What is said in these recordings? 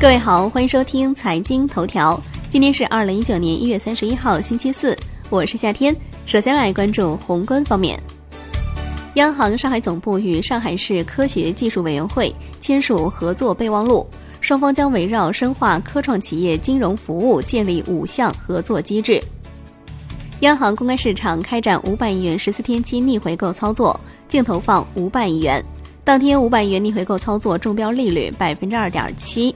各位好，欢迎收听财经头条。今天是二零一九年一月三十一号，星期四，我是夏天。首先来关注宏观方面，央行上海总部与上海市科学技术委员会签署合作备忘录，双方将围绕深化科创企业金融服务建立五项合作机制。央行公开市场开展五百亿元十四天期逆回购操作，净投放五百亿元，当天五百亿元逆回购操作中标利率百分之二点七。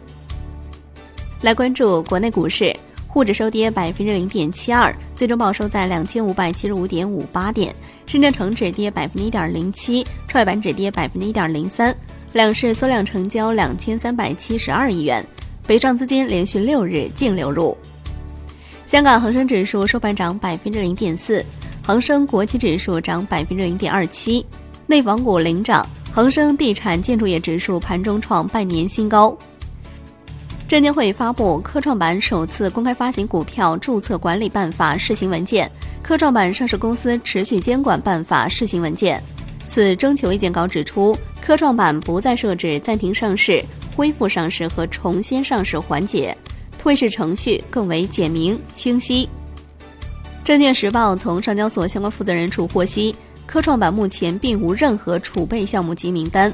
来关注国内股市，沪指收跌百分之零点七二，最终报收在两千五百七十五点五八点；深圳成指跌百分之一点零七，创业板指跌百分之一点零三。两市缩量成交两千三百七十二亿元，北上资金连续六日净流入。香港恒生指数收盘涨百分之零点四，恒生国企指数涨百分之零点二七，内房股领涨，恒生地产建筑业指数盘中创半年新高。证监会发布科创板首次公开发行股票注册管理办法试行文件、科创板上市公司持续监管办法试行文件。此征求意见稿指出，科创板不再设置暂停上市、恢复上市和重新上市环节，退市程序更为简明清晰。证券时报从上交所相关负责人处获悉，科创板目前并无任何储备项目及名单。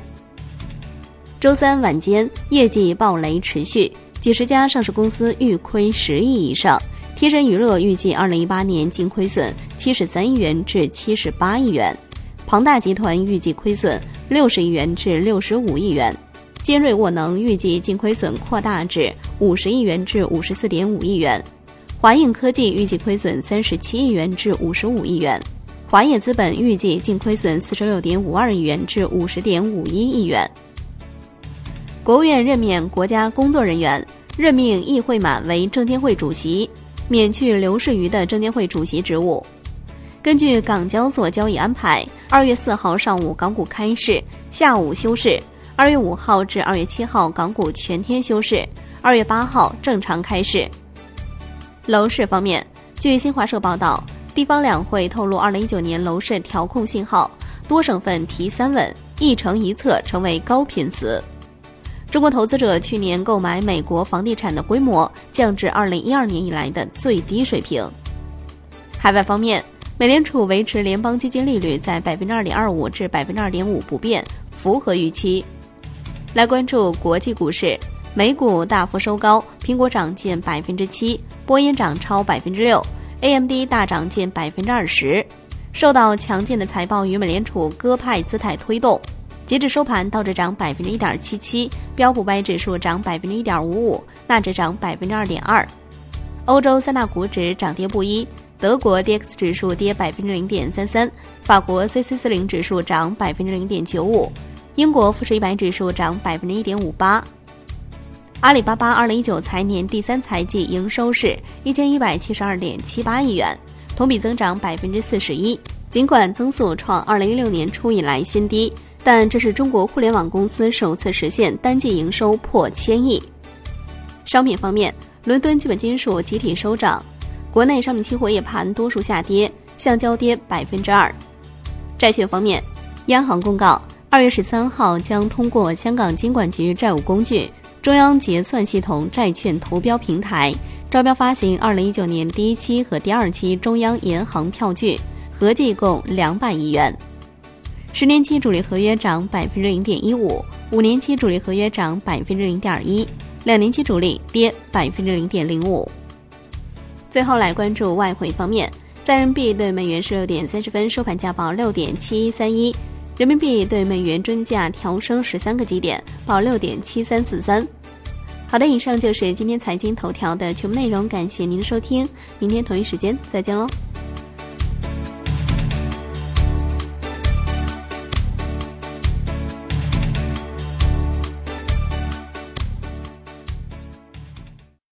周三晚间，业绩暴雷持续。几十家上市公司预亏十亿以上，天神娱乐预计二零一八年净亏损七十三亿元至七十八亿元，庞大集团预计亏损六十亿元至六十五亿元，尖锐沃能预计净亏损扩大至五十亿元至五十四点五亿元，华映科技预计亏损三十七亿元至五十五亿元，华业资本预计净亏损四十六点五二亿元至五十点五一亿元。国务院任免国家工作人员，任命易会满为证监会主席，免去刘士余的证监会主席职务。根据港交所交易安排，二月四号上午港股开市，下午休市；二月五号至二月七号港股全天休市，二月八号正常开市。楼市方面，据新华社报道，地方两会透露，二零一九年楼市调控信号，多省份提三稳，一城一策成为高频词。中国投资者去年购买美国房地产的规模降至二零一二年以来的最低水平。海外方面，美联储维持联邦基金利率在百分之二点二五至百分之二点五不变，符合预期。来关注国际股市，美股大幅收高，苹果涨近百分之七，波音涨超百分之六，AMD 大涨近百分之二十，受到强劲的财报与美联储鸽派姿态推动。截至收盘，道指涨百分之一点七七，标普百指数涨百分之一点五五，纳指涨百分之二点二。欧洲三大股指涨跌不一，德国 D X 指数跌百分之零点三三，法国 C C 四零指数涨百分之零点九五，英国富时一百指数涨百分之一点五八。阿里巴巴二零一九财年第三财季营收是一千一百七十二点七八亿元，同比增长百分之四十一，尽管增速创二零一六年初以来新低。但这是中国互联网公司首次实现单季营收破千亿。商品方面，伦敦基本金属集体收涨，国内商品期货夜盘多数下跌，橡胶跌百分之二。债券方面，央行公告，二月十三号将通过香港金管局债务工具中央结算系统债券投标平台招标发行二零一九年第一期和第二期中央银行票据，合计共两百亿元。十年期主力合约涨百分之零点一五，五年期主力合约涨百分之零点一，两年期主力跌百分之零点零五。最后来关注外汇方面，在人民币对美元十六点三十分收盘价报六点七一三一，人民币对美元中价调升十三个基点，报六点七三四三。好的，以上就是今天财经头条的全部内容，感谢您的收听，明天同一时间再见喽。